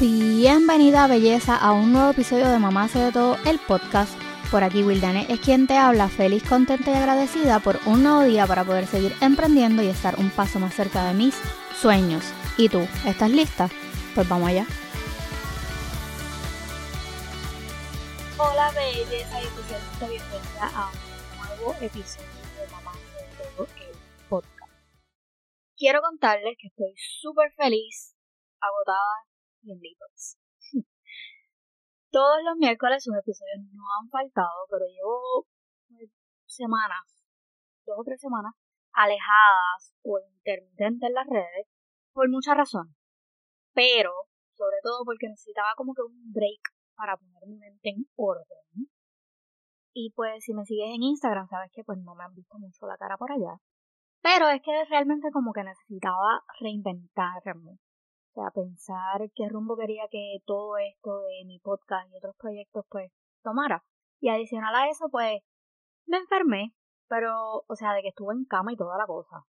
Bienvenida belleza a un nuevo episodio de Mamá hace de todo el podcast. Por aquí Wildane es quien te habla, feliz, contenta y agradecida por un nuevo día para poder seguir emprendiendo y estar un paso más cerca de mis sueños. ¿Y tú? ¿Estás lista? Pues vamos allá. Hola belleza y especialmente bienvenida a un nuevo episodio de Mamá hace de todo el podcast. Quiero contarles que estoy súper feliz, agotada y en Todos los miércoles sus episodios no han faltado, pero llevo pues, semanas, dos o tres semanas, alejadas o intermitentes en las redes por muchas razones. Pero, sobre todo porque necesitaba como que un break para poner mi mente en orden. Y pues si me sigues en Instagram, sabes que pues no me han visto mucho la cara por allá. Pero es que realmente como que necesitaba reinventarme. O sea, pensar qué rumbo quería que todo esto de mi podcast y otros proyectos pues tomara. Y adicional a eso pues me enfermé, pero o sea, de que estuve en cama y toda la cosa.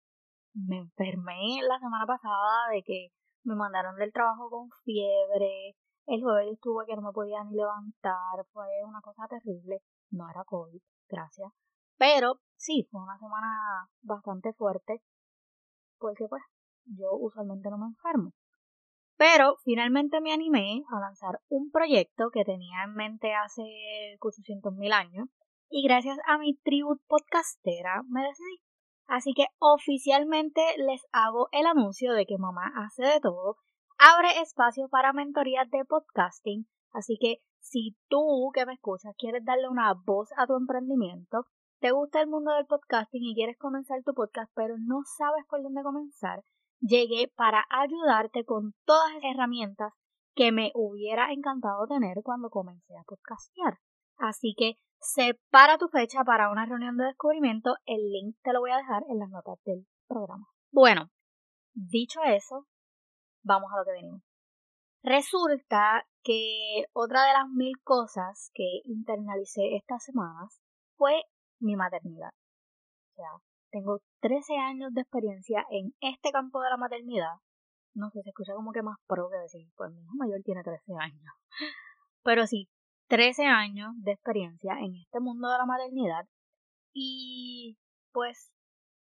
Me enfermé la semana pasada de que me mandaron del trabajo con fiebre. El jueves estuve que no me podía ni levantar. Fue una cosa terrible. No era COVID, gracias. Pero sí, fue una semana bastante fuerte. Porque pues yo usualmente no me enfermo. Pero finalmente me animé a lanzar un proyecto que tenía en mente hace 800 mil años y gracias a mi tribu podcastera me decidí. Así que oficialmente les hago el anuncio de que mamá hace de todo, abre espacio para mentorías de podcasting, así que si tú que me escuchas quieres darle una voz a tu emprendimiento, te gusta el mundo del podcasting y quieres comenzar tu podcast pero no sabes por dónde comenzar, llegué para ayudarte con todas las herramientas que me hubiera encantado tener cuando comencé a podcastear. Así que separa tu fecha para una reunión de descubrimiento. El link te lo voy a dejar en las notas del programa. Bueno, dicho eso, vamos a lo que venimos. Resulta que otra de las mil cosas que internalicé estas semanas fue mi maternidad. O sea, tengo 13 años de experiencia en este campo de la maternidad. No sé, se escucha como que más pro que decir, pues mi hijo mayor tiene 13 años. Pero sí, 13 años de experiencia en este mundo de la maternidad. Y pues,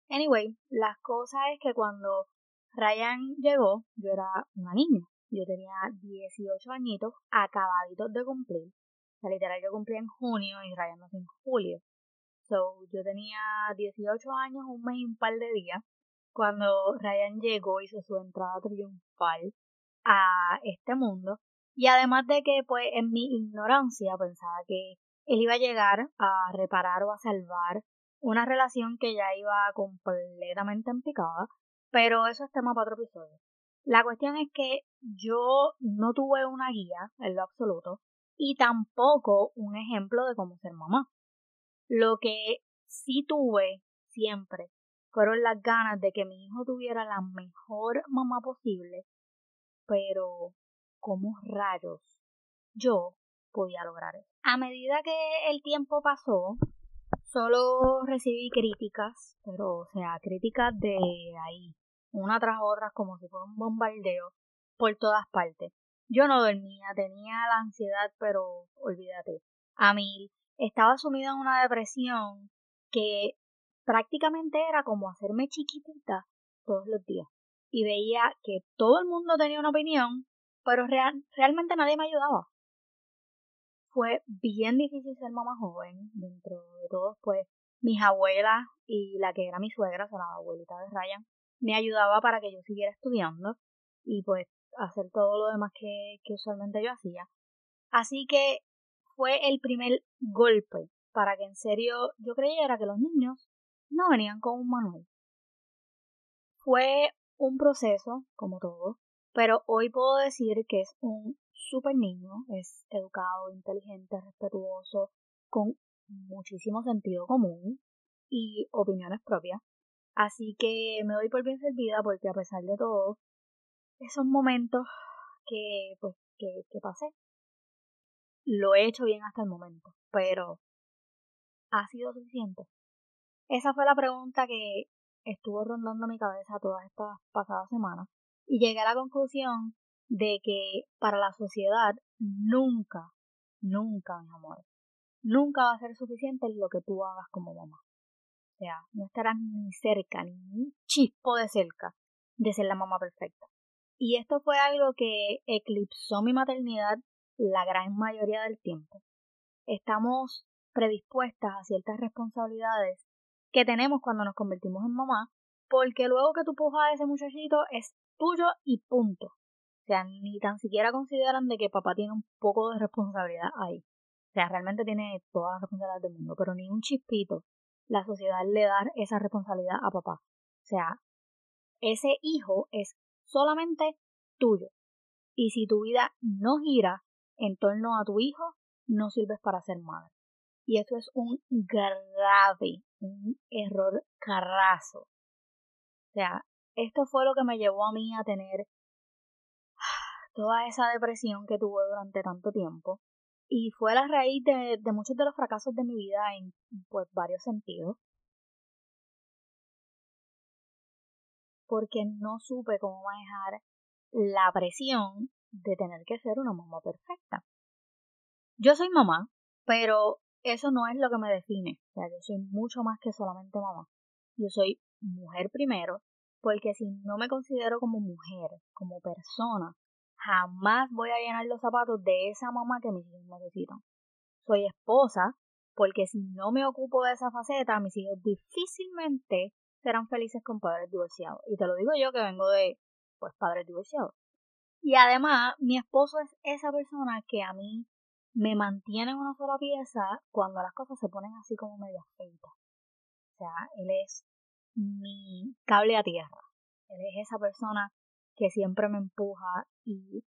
anyway, las cosas es que cuando Ryan llegó, yo era una niña. Yo tenía 18 añitos acabaditos de cumplir. O sea, literal, yo cumplí en junio y Ryan nació en julio. So, yo tenía 18 años, un mes y un par de días, cuando Ryan llegó, hizo su entrada triunfal a este mundo. Y además de que, pues, en mi ignorancia pensaba que él iba a llegar a reparar o a salvar una relación que ya iba completamente en picada, pero eso es tema para otro episodio. La cuestión es que yo no tuve una guía en lo absoluto y tampoco un ejemplo de cómo ser mamá. Lo que sí tuve siempre fueron las ganas de que mi hijo tuviera la mejor mamá posible, pero como rayos yo podía lograr eso. A medida que el tiempo pasó, solo recibí críticas, pero o sea, críticas de ahí, una tras otra, como si fuera un bombardeo, por todas partes. Yo no dormía, tenía la ansiedad, pero olvídate, a mí estaba sumida en una depresión que prácticamente era como hacerme chiquitita todos los días. Y veía que todo el mundo tenía una opinión, pero realmente nadie me ayudaba. Fue bien difícil ser mamá joven, dentro de todos, pues mis abuelas y la que era mi suegra, o sea, la abuelita de Ryan, me ayudaba para que yo siguiera estudiando y pues hacer todo lo demás que, que usualmente yo hacía. Así que fue el primer golpe para que en serio yo creyera que los niños no venían con un manual. Fue un proceso, como todo, pero hoy puedo decir que es un super niño, es educado, inteligente, respetuoso, con muchísimo sentido común y opiniones propias. Así que me doy por bien servida porque a pesar de todo, esos momentos que pues que, que pasé lo he hecho bien hasta el momento, pero ¿ha sido suficiente? Esa fue la pregunta que estuvo rondando mi cabeza todas estas pasadas semanas y llegué a la conclusión de que para la sociedad nunca, nunca, mi amor, nunca va a ser suficiente lo que tú hagas como mamá. O sea, no estarás ni cerca, ni un chispo de cerca de ser la mamá perfecta. Y esto fue algo que eclipsó mi maternidad la gran mayoría del tiempo. Estamos predispuestas a ciertas responsabilidades que tenemos cuando nos convertimos en mamá, porque luego que tú pujas a ese muchachito es tuyo y punto. O sea, ni tan siquiera consideran de que papá tiene un poco de responsabilidad ahí. O sea, realmente tiene todas las responsabilidades del mundo, pero ni un chispito la sociedad le da esa responsabilidad a papá. O sea, ese hijo es solamente tuyo. Y si tu vida no gira en torno a tu hijo, no sirves para ser madre. Y esto es un grave, un error carrazo. O sea, esto fue lo que me llevó a mí a tener toda esa depresión que tuve durante tanto tiempo. Y fue la raíz de, de muchos de los fracasos de mi vida en pues varios sentidos. Porque no supe cómo manejar la presión de tener que ser una mamá perfecta. Yo soy mamá, pero eso no es lo que me define. O sea, yo soy mucho más que solamente mamá. Yo soy mujer primero, porque si no me considero como mujer, como persona, jamás voy a llenar los zapatos de esa mamá que mis hijos necesitan. Soy esposa porque si no me ocupo de esa faceta, mis hijos difícilmente serán felices con padres divorciados. Y te lo digo yo que vengo de pues padres divorciados. Y además, mi esposo es esa persona que a mí me mantiene en una sola pieza cuando las cosas se ponen así como medio feitas. O sea, él es mi cable a tierra. Él es esa persona que siempre me empuja y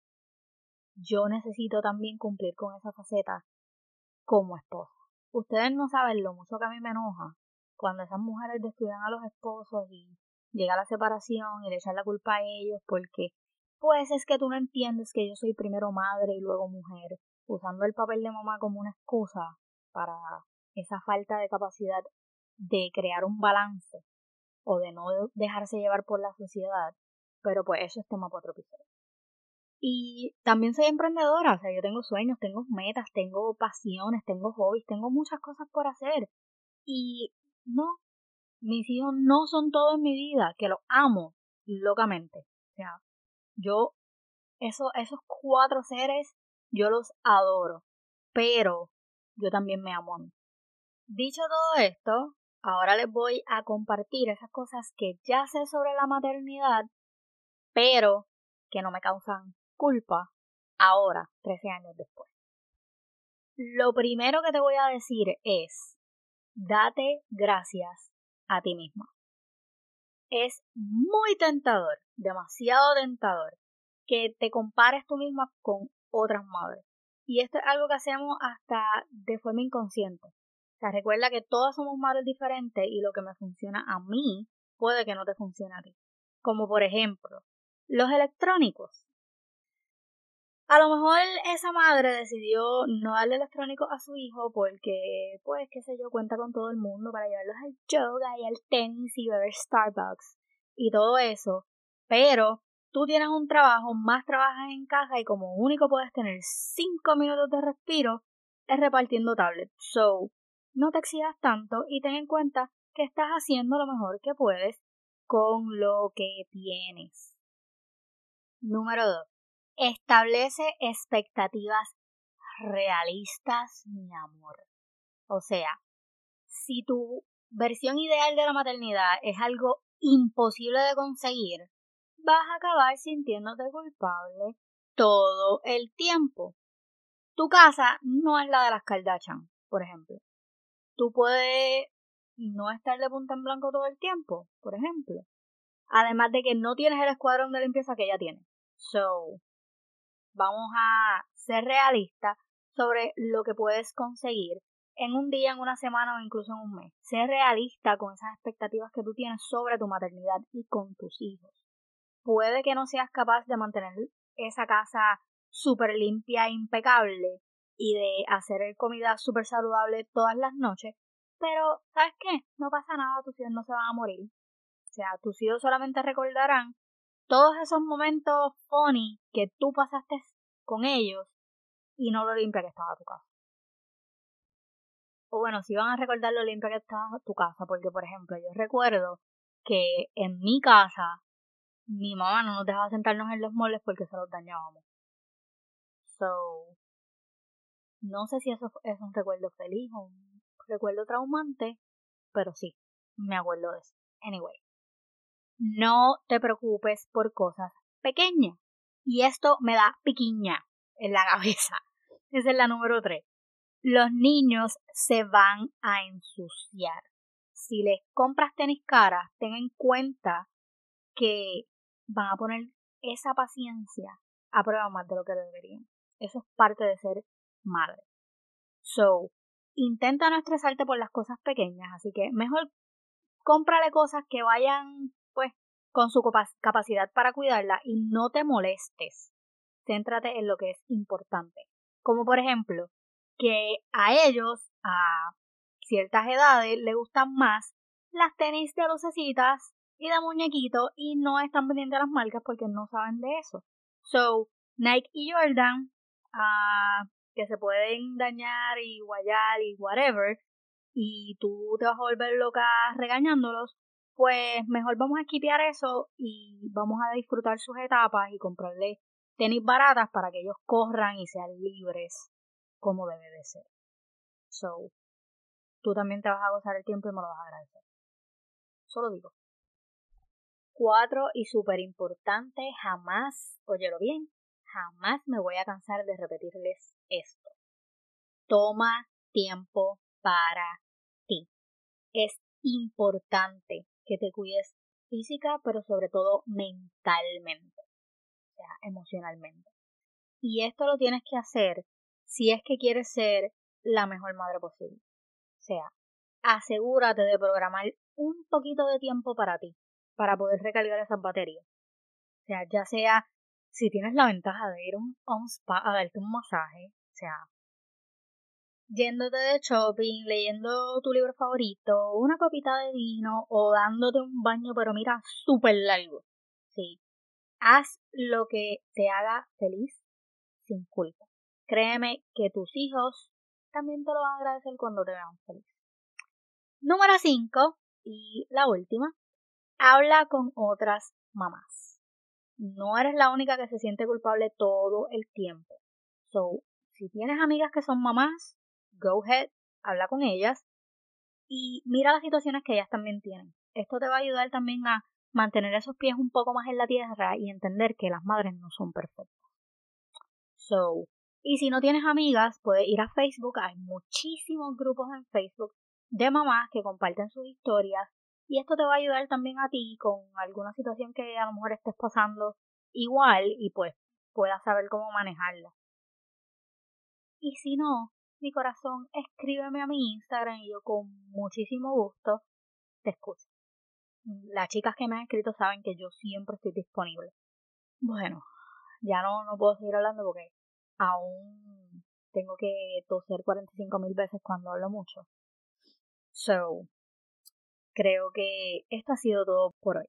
yo necesito también cumplir con esa faceta como esposa. Ustedes no saben lo mucho que a mí me enoja cuando esas mujeres descuidan a los esposos y llega la separación y le echan la culpa a ellos porque pues es que tú no entiendes que yo soy primero madre y luego mujer, usando el papel de mamá como una excusa para esa falta de capacidad de crear un balance o de no dejarse llevar por la sociedad pero pues eso es tema para otro episodio. Y también soy emprendedora, o sea, yo tengo sueños, tengo metas, tengo pasiones, tengo hobbies, tengo muchas cosas por hacer. Y no, mis hijos no son todo en mi vida, que los amo locamente. O sea, yo, eso, esos cuatro seres, yo los adoro, pero yo también me amo. Dicho todo esto, ahora les voy a compartir esas cosas que ya sé sobre la maternidad pero que no me causan culpa ahora, 13 años después. Lo primero que te voy a decir es, date gracias a ti misma. Es muy tentador, demasiado tentador, que te compares tú misma con otras madres. Y esto es algo que hacemos hasta de forma inconsciente. O sea, recuerda que todas somos madres diferentes y lo que me funciona a mí puede que no te funcione a ti. Como por ejemplo, los electrónicos. A lo mejor esa madre decidió no darle electrónicos a su hijo porque, pues, qué sé yo, cuenta con todo el mundo para llevarlos al yoga y al tenis y beber Starbucks y todo eso. Pero tú tienes un trabajo, más trabajas en casa y como único puedes tener 5 minutos de respiro es repartiendo tablets. So, no te exijas tanto y ten en cuenta que estás haciendo lo mejor que puedes con lo que tienes. Número 2. Establece expectativas realistas, mi amor. O sea, si tu versión ideal de la maternidad es algo imposible de conseguir, vas a acabar sintiéndote culpable todo el tiempo. Tu casa no es la de las Kardashian, por ejemplo. Tú puedes no estar de punta en blanco todo el tiempo, por ejemplo. Además de que no tienes el escuadrón de limpieza que ella tiene. So, vamos a ser realistas sobre lo que puedes conseguir en un día, en una semana o incluso en un mes. Ser realista con esas expectativas que tú tienes sobre tu maternidad y con tus hijos. Puede que no seas capaz de mantener esa casa súper limpia e impecable y de hacer comida súper saludable todas las noches, pero ¿sabes qué? No pasa nada, tus hijos no se van a morir. O sea, tus hijos solamente recordarán todos esos momentos funny que tú pasaste con ellos y no lo limpia que estaba tu casa. O bueno, si van a recordar lo limpia que estaba tu casa, porque por ejemplo, yo recuerdo que en mi casa mi mamá no nos dejaba sentarnos en los muebles porque se los dañábamos. So, no sé si eso es un recuerdo feliz o un recuerdo traumante, pero sí, me acuerdo de eso. Anyway, no te preocupes por cosas pequeñas. Y esto me da piquiña en la cabeza. Esa es la número 3. Los niños se van a ensuciar. Si les compras tenis caras, ten en cuenta que van a poner esa paciencia a prueba más de lo que deberían. Eso es parte de ser madre. So, intenta no estresarte por las cosas pequeñas, así que mejor cómprale cosas que vayan, con su capacidad para cuidarla y no te molestes. Céntrate en lo que es importante. Como por ejemplo, que a ellos, a ciertas edades, les gustan más las tenis de lucecitas y de muñequito y no están pendientes de las marcas porque no saben de eso. So, Nike y Jordan, uh, que se pueden dañar y guayar y whatever, y tú te vas a volver loca regañándolos, pues mejor vamos a esquipear eso y vamos a disfrutar sus etapas y comprarle tenis baratas para que ellos corran y sean libres como debe de ser. So, tú también te vas a gozar el tiempo y me lo vas a agradecer. Solo digo. Cuatro, y súper importante, jamás, óyelo bien, jamás me voy a cansar de repetirles esto. Toma tiempo para ti. Es importante que te cuides física, pero sobre todo mentalmente, o sea, emocionalmente. Y esto lo tienes que hacer si es que quieres ser la mejor madre posible. O sea, asegúrate de programar un poquito de tiempo para ti para poder recargar esas baterías. O sea, ya sea si tienes la ventaja de ir a un, spa a darte un masaje, o sea, yéndote de shopping, leyendo tu libro favorito, una copita de vino o dándote un baño, pero mira, súper largo. Sí. Haz lo que te haga feliz sin culpa. Créeme que tus hijos también te lo van a agradecer cuando te vean feliz. Número 5 y la última, Habla con otras mamás. No eres la única que se siente culpable todo el tiempo. So, si tienes amigas que son mamás, go ahead, habla con ellas y mira las situaciones que ellas también tienen. Esto te va a ayudar también a mantener esos pies un poco más en la tierra y entender que las madres no son perfectas. So, y si no tienes amigas, puedes ir a Facebook. Hay muchísimos grupos en Facebook de mamás que comparten sus historias y esto te va a ayudar también a ti con alguna situación que a lo mejor estés pasando igual y pues puedas saber cómo manejarla. Y si no, corazón, escríbeme a mi Instagram y yo con muchísimo gusto te escucho. Las chicas que me han escrito saben que yo siempre estoy disponible. Bueno, ya no, no puedo seguir hablando porque aún tengo que toser 45 mil veces cuando hablo mucho. So, creo que esto ha sido todo por hoy.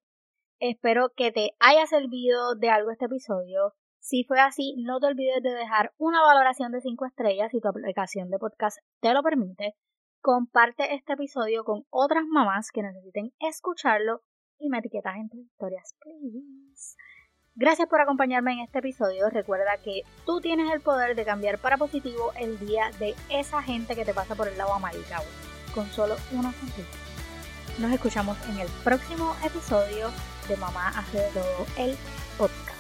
Espero que te haya servido de algo este episodio. Si fue así, no te olvides de dejar una valoración de 5 estrellas si tu aplicación de podcast te lo permite. Comparte este episodio con otras mamás que necesiten escucharlo y me etiquetas en tus historias, please. Gracias por acompañarme en este episodio. Recuerda que tú tienes el poder de cambiar para positivo el día de esa gente que te pasa por el lado amarillo con solo una sonrisa. Nos escuchamos en el próximo episodio de Mamá hace de todo el podcast.